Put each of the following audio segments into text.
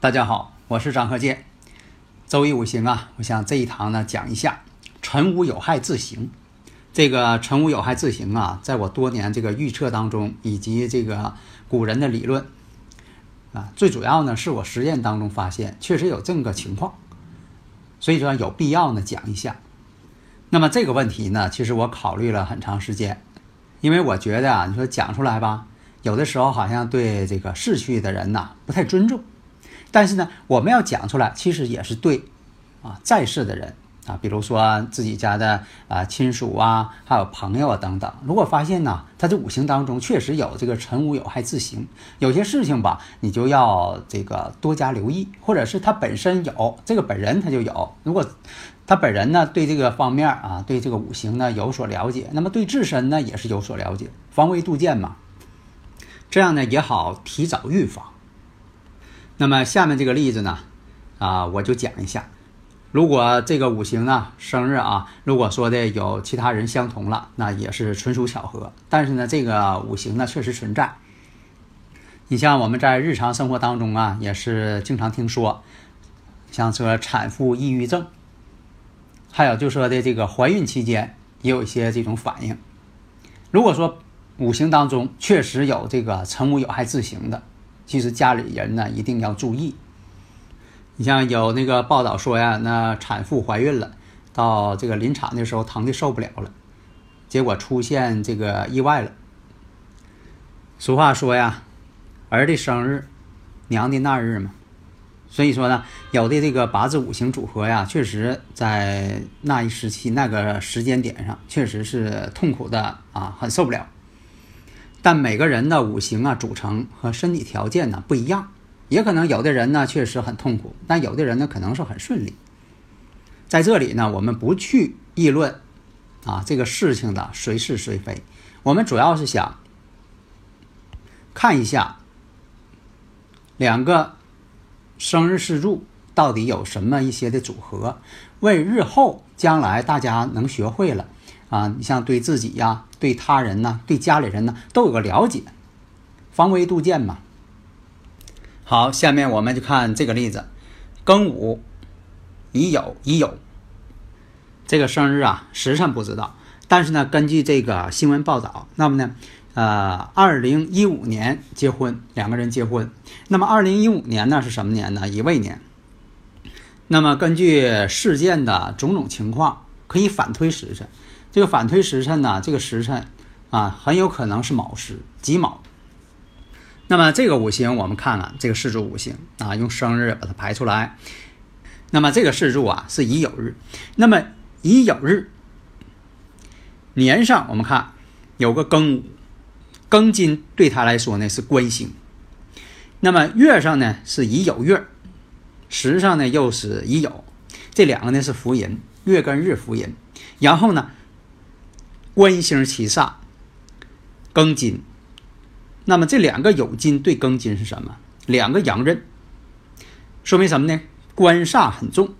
大家好，我是张鹤剑。周易五行啊，我想这一堂呢讲一下辰午有害自刑。这个辰午有害自刑啊，在我多年这个预测当中，以及这个古人的理论啊，最主要呢是我实验当中发现确实有这么个情况，所以说有必要呢讲一下。那么这个问题呢，其实我考虑了很长时间，因为我觉得啊，你说讲出来吧，有的时候好像对这个逝去的人呐不太尊重。但是呢，我们要讲出来，其实也是对，啊，在世的人啊，比如说自己家的啊亲属啊，还有朋友啊等等。如果发现呢，他这五行当中确实有这个辰午有害自刑，有些事情吧，你就要这个多加留意，或者是他本身有这个本人他就有。如果他本人呢对这个方面啊，对这个五行呢有所了解，那么对自身呢也是有所了解，防微杜渐嘛，这样呢也好提早预防。那么下面这个例子呢，啊，我就讲一下。如果这个五行呢，生日啊，如果说的有其他人相同了，那也是纯属巧合。但是呢，这个五行呢确实存在。你像我们在日常生活当中啊，也是经常听说，像说产妇抑郁症，还有就说的这个怀孕期间也有一些这种反应。如果说五行当中确实有这个辰午有害自刑的。其实家里人呢一定要注意。你像有那个报道说呀，那产妇怀孕了，到这个临产的时候疼的受不了了，结果出现这个意外了。俗话说呀，儿的生日，娘的那日嘛。所以说呢，有的这个八字五行组合呀，确实在那一时期那个时间点上，确实是痛苦的啊，很受不了。但每个人的五行啊组成和身体条件呢不一样，也可能有的人呢确实很痛苦，但有的人呢可能是很顺利。在这里呢，我们不去议论啊这个事情的谁是谁非，我们主要是想看一下两个生日四柱到底有什么一些的组合，为日后将来大家能学会了。啊，你像对自己呀、对他人呢、对家里人呢，都有个了解，防微杜渐嘛。好，下面我们就看这个例子：庚午乙酉乙酉，这个生日啊时辰不知道，但是呢，根据这个新闻报道，那么呢，呃，二零一五年结婚，两个人结婚。那么二零一五年呢是什么年呢？乙未年。那么根据事件的种种情况，可以反推时辰。这个反推时辰呢，这个时辰啊，很有可能是卯时己卯。那么这个五行我们看看这个四柱五行啊，用生日把它排出来。那么这个四柱啊是乙酉日，那么乙酉日年上我们看有个庚午，庚金对他来说呢是官星。那么月上呢是乙酉月，时上呢又是乙酉，这两个呢是福银，月跟日福银。然后呢，官星七煞，庚金。那么这两个酉金对庚金是什么？两个阳刃，说明什么呢？官煞很重，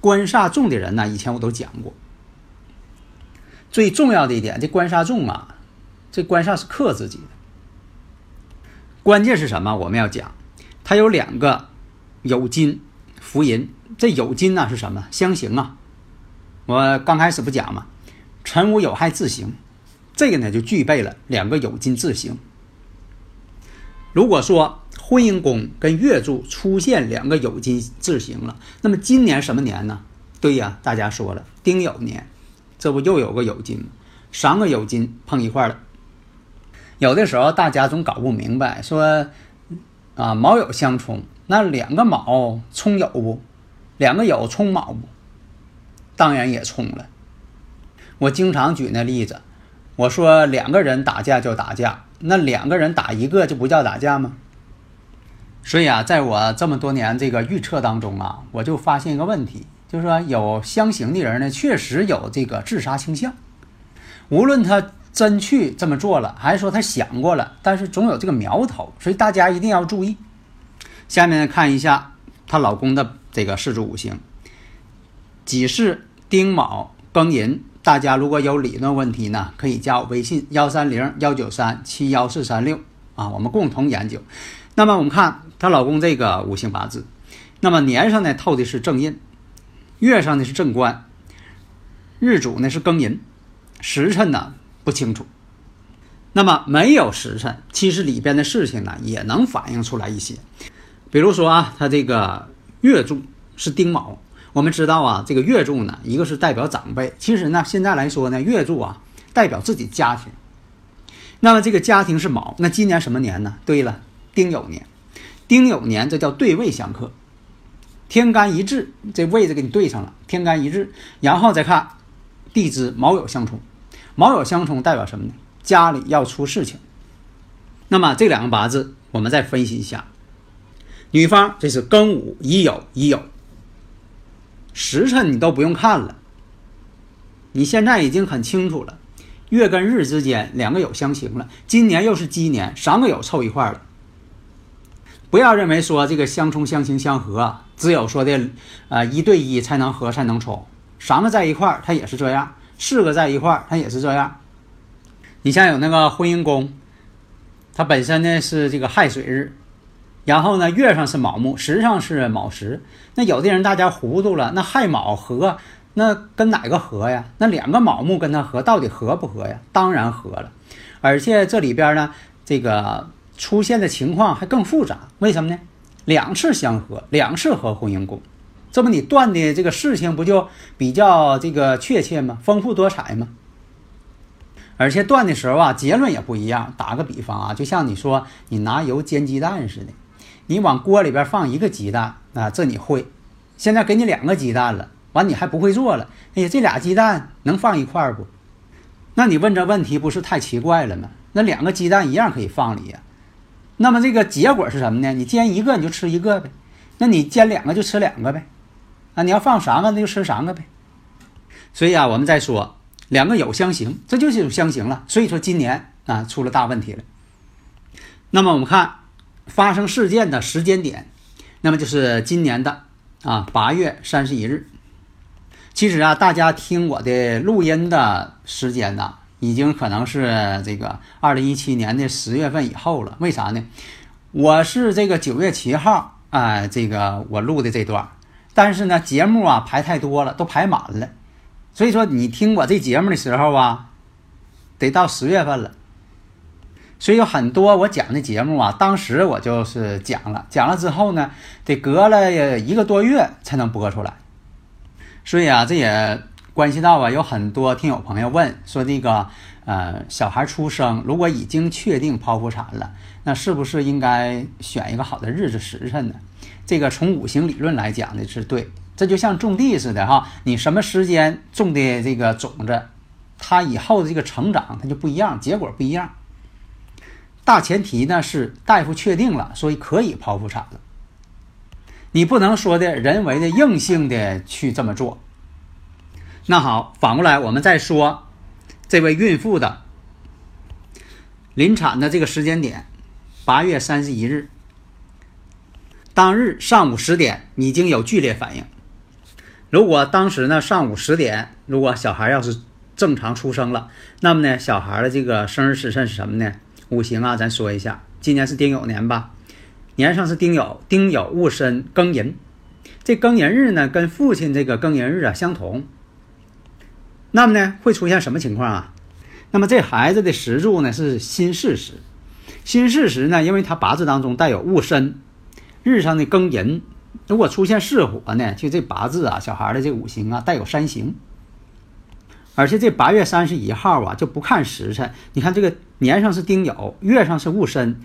官煞重的人呢，以前我都讲过。最重要的一点，这官煞重啊，这官煞是克自己的。关键是什么？我们要讲，它有两个酉金福银，这酉金呢是什么？相刑啊。我刚开始不讲吗？辰午有害自刑，这个呢就具备了两个酉金自刑。如果说婚姻宫跟月柱出现两个酉金自刑了，那么今年什么年呢？对呀，大家说了，丁酉年，这不又有个酉金吗？三个酉金碰一块了。有的时候大家总搞不明白，说啊卯酉相冲，那两个卯冲酉不？两个酉冲卯不？当然也冲了。我经常举那例子，我说两个人打架就打架，那两个人打一个就不叫打架吗？所以啊，在我这么多年这个预测当中啊，我就发现一个问题，就是说有相刑的人呢，确实有这个自杀倾向，无论他。真去这么做了，还是说他想过了？但是总有这个苗头，所以大家一定要注意。下面看一下她老公的这个四柱五行：己巳、丁卯、庚寅。大家如果有理论问题呢，可以加我微信幺三零幺九三七幺四三六啊，我们共同研究。那么我们看她老公这个五行八字，那么年上呢透的是正印，月上呢是正官，日主呢是庚寅，时辰呢。不清楚，那么没有时辰，其实里边的事情呢也能反映出来一些。比如说啊，他这个月柱是丁卯，我们知道啊，这个月柱呢，一个是代表长辈，其实呢，现在来说呢，月柱啊代表自己家庭。那么这个家庭是卯，那今年什么年呢？对了，丁酉年。丁酉年这叫对位相克，天干一致，这位置给你对上了，天干一致，然后再看地支卯酉相冲。卯酉相冲代表什么呢？家里要出事情。那么这两个八字，我们再分析一下。女方这是庚午乙酉乙酉，时辰你都不用看了，你现在已经很清楚了。月跟日之间两个有相刑了，今年又是鸡年，三个有凑一块了。不要认为说这个相冲相刑相合，只有说的啊一对一才能合才能冲，三个在一块它也是这样。四个在一块儿，它也是这样。你像有那个婚姻宫，它本身呢是这个亥水日，然后呢月上是卯木，时上是卯时。那有的人大家糊涂了，那亥卯合，那跟哪个合呀？那两个卯木跟它合，到底合不合呀？当然合了。而且这里边呢，这个出现的情况还更复杂。为什么呢？两次相合，两次合婚姻宫。这不你断的这个事情不就比较这个确切吗？丰富多彩吗？而且断的时候啊，结论也不一样。打个比方啊，就像你说你拿油煎鸡蛋似的，你往锅里边放一个鸡蛋啊，这你会。现在给你两个鸡蛋了，完你还不会做了。哎呀，这俩鸡蛋能放一块不？那你问这问题不是太奇怪了吗？那两个鸡蛋一样可以放里呀。那么这个结果是什么呢？你煎一个你就吃一个呗，那你煎两个就吃两个呗。啊，你要放三个，那就吃三个呗。所以啊，我们再说两个有相形，这就是有相形了。所以说今年啊出了大问题了。那么我们看发生事件的时间点，那么就是今年的啊八月三十一日。其实啊，大家听我的录音的时间呢，已经可能是这个二零一七年的十月份以后了。为啥呢？我是这个九月七号啊，这个我录的这段。但是呢，节目啊排太多了，都排满了，所以说你听我这节目的时候啊，得到十月份了。所以有很多我讲的节目啊，当时我就是讲了，讲了之后呢，得隔了一个多月才能播出来。所以啊，这也关系到啊，有很多听友朋友问说，这个呃小孩出生如果已经确定剖腹产了，那是不是应该选一个好的日子时辰呢？这个从五行理论来讲呢是对，这就像种地似的哈，你什么时间种的这个种子，它以后的这个成长它就不一样，结果不一样。大前提呢是大夫确定了，所以可以剖腹产了。你不能说的人为的硬性的去这么做。那好，反过来我们再说这位孕妇的临产的这个时间点，八月三十一日当日上午十点已经有剧烈反应。如果当时呢上午十点，如果小孩要是正常出生了，那么呢小孩的这个生日时辰是什么呢？五行啊，咱说一下，今年是丁酉年吧。年上是丁酉，丁酉戊申庚寅，这庚寅日呢，跟父亲这个庚寅日啊相同。那么呢，会出现什么情况啊？那么这孩子的时柱呢是辛巳时，辛巳时呢，因为他八字当中带有戊申，日上的庚寅，如果出现巳火呢，就这八字啊，小孩的这五行啊带有三刑。而且这八月三十一号啊，就不看时辰，你看这个年上是丁酉，月上是戊申。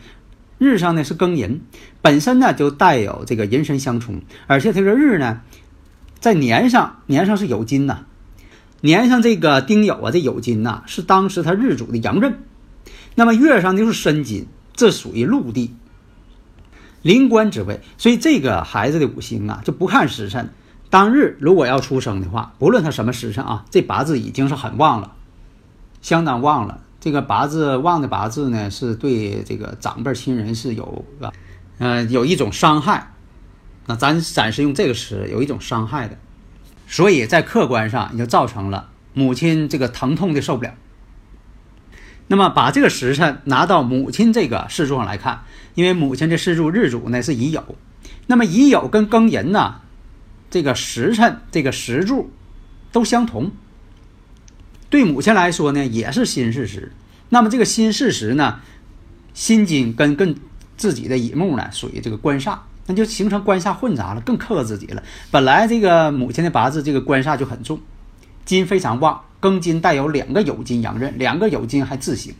日上呢是庚寅，本身呢就带有这个寅申相冲，而且这个日呢，在年上年上是酉金呐，年上这个丁酉啊，这酉金呐是当时他日主的阳刃，那么月上就是申金，这属于陆地。临官之位，所以这个孩子的五行啊就不看时辰，当日如果要出生的话，不论他什么时辰啊，这八字已经是很旺了，相当旺了。这个八字旺的八字呢，是对这个长辈亲人是有啊，呃，有一种伤害。那咱暂时用这个词，有一种伤害的，所以在客观上也就造成了母亲这个疼痛的受不了。那么把这个时辰拿到母亲这个事柱上来看，因为母亲的事柱日主呢是乙酉，那么乙酉跟庚寅呢，这个时辰这个时柱都相同。对母亲来说呢，也是新事实。那么这个新事实呢，心金跟跟自己的乙木呢，属于这个官煞，那就形成官煞混杂了，更克自己了。本来这个母亲的八字这个官煞就很重，金非常旺，庚金带有两个酉金阳刃，两个酉金还自刑，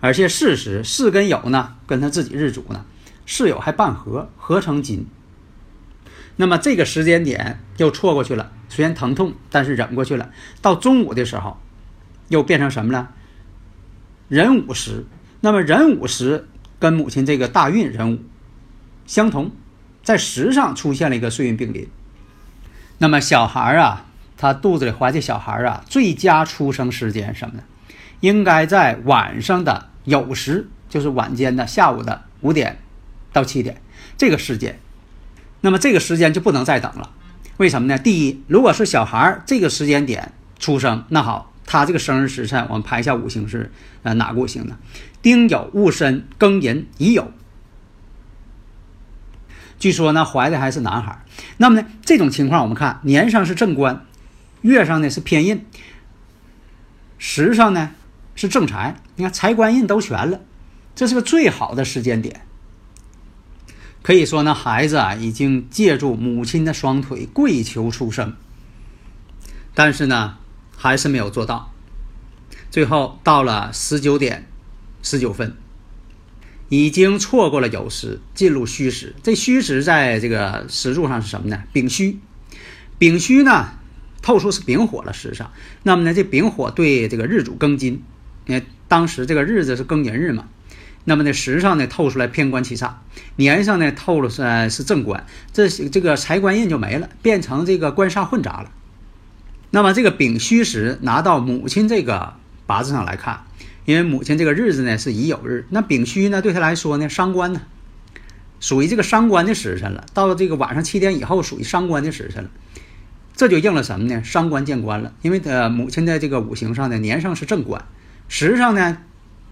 而且事实巳跟酉呢，跟他自己日主呢，巳酉还半合，合成金。那么这个时间点又错过去了，虽然疼痛，但是忍过去了。到中午的时候，又变成什么了？壬午时。那么壬午时跟母亲这个大运壬午相同，在时上出现了一个岁运并临。那么小孩啊，他肚子里怀这小孩啊，最佳出生时间什么呢？应该在晚上的酉时，就是晚间的下午的五点到七点这个时间。那么这个时间就不能再等了，为什么呢？第一，如果是小孩儿这个时间点出生，那好，他这个生日时辰我们排一下五行是呃哪个五行呢？丁酉戊申庚寅乙酉。据说呢怀的还是男孩。那么呢这种情况我们看年上是正官，月上呢是偏印，时上呢是正财，你看财官印都全了，这是个最好的时间点。可以说呢，孩子啊已经借助母亲的双腿跪求出生，但是呢还是没有做到。最后到了十九点十九分，已经错过了酉时，进入戌时。这戌时在这个时柱上是什么呢？丙戌。丙戌呢透出是丙火了时上。那么呢这丙火对这个日主庚金，因为当时这个日子是庚寅日嘛。那么呢，时上呢透出来偏官七煞，年上呢透了是是正官，这这个财官印就没了，变成这个官煞混杂了。那么这个丙戌时拿到母亲这个八字上来看，因为母亲这个日子呢是乙酉日，那丙戌呢对他来说呢伤官呢，属于这个伤官的时辰了。到了这个晚上七点以后，属于伤官的时辰了，这就应了什么呢？伤官见官了，因为呃母亲在这个五行上呢年上是正官，时上呢。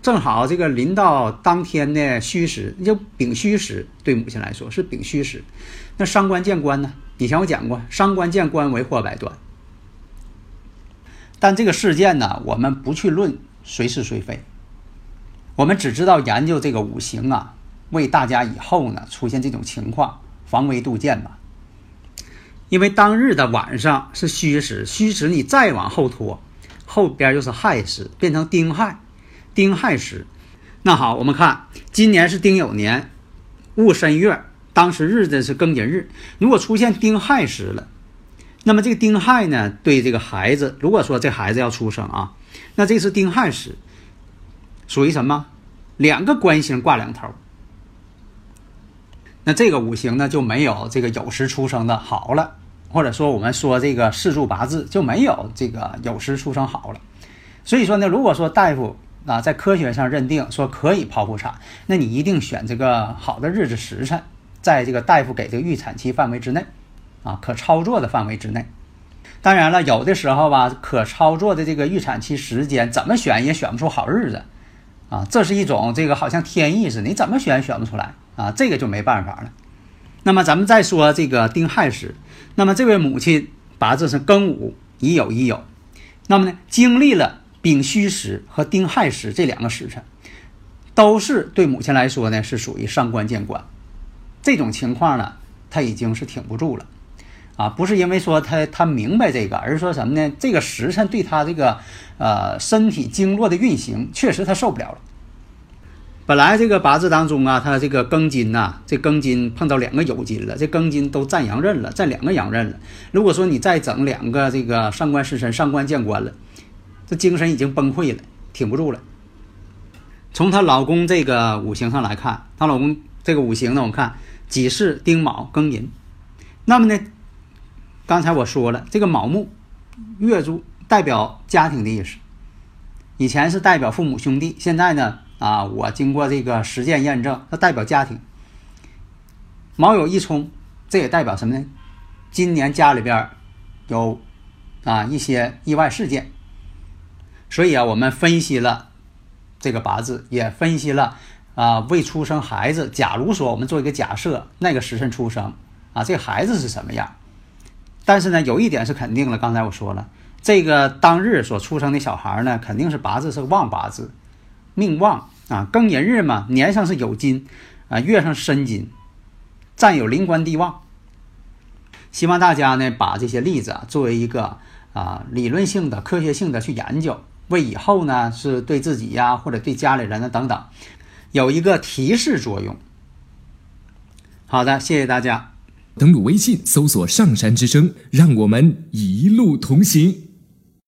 正好这个临到当天的戌时，就丙戌时，对母亲来说是丙戌时。那伤官见官呢？以前我讲过，伤官见官为祸百端。但这个事件呢，我们不去论谁是谁非，我们只知道研究这个五行啊，为大家以后呢出现这种情况防微杜渐吧。因为当日的晚上是戌时，戌时你再往后拖，后边又是亥时，变成丁亥，丁亥时。那好，我们看今年是丁酉年戊申月，当时日子是庚寅日。如果出现丁亥时了，那么这个丁亥呢，对这个孩子，如果说这孩子要出生啊，那这是丁亥时，属于什么？两个官星挂两头。那这个五行呢就没有这个酉时出生的好了，或者说我们说这个四柱八字就没有这个酉时出生好了。所以说呢，如果说大夫啊在科学上认定说可以剖腹产，那你一定选这个好的日子时辰，在这个大夫给这个预产期范围之内，啊可操作的范围之内。当然了，有的时候吧，可操作的这个预产期时间怎么选也选不出好日子，啊，这是一种这个好像天意似的，你怎么选选不出来。啊，这个就没办法了。那么咱们再说这个丁亥时，那么这位母亲八字是庚午已酉已酉，那么呢，经历了丙戌时和丁亥时这两个时辰，都是对母亲来说呢是属于伤官见官。这种情况呢，他已经是挺不住了。啊，不是因为说他他明白这个，而是说什么呢？这个时辰对他这个呃身体经络的运行，确实他受不了了。本来这个八字当中啊，他这个庚金呐，这庚金碰到两个酉金了，这庚金都占阳刃了，占两个阳刃了。如果说你再整两个这个上官失神、上官见官了，精神已经崩溃了，挺不住了。从她老公这个五行上来看，她老公这个五行呢，我们看己巳、丁卯、庚寅。那么呢，刚才我说了，这个卯木月柱代表家庭的意思，以前是代表父母兄弟，现在呢？啊，我经过这个实践验证，它代表家庭。卯酉一冲，这也代表什么呢？今年家里边有啊一些意外事件。所以啊，我们分析了这个八字，也分析了啊未出生孩子。假如说我们做一个假设，那个时辰出生啊，这孩子是什么样？但是呢，有一点是肯定了，刚才我说了，这个当日所出生的小孩呢，肯定是八字是旺八字。命旺啊，庚寅日嘛，年上是有金，啊，月上申金，占有灵官地旺。希望大家呢把这些例子啊作为一个啊理论性的、科学性的去研究，为以后呢是对自己呀或者对家里人呢等等有一个提示作用。好的，谢谢大家。登录微信搜索“上山之声”，让我们一路同行。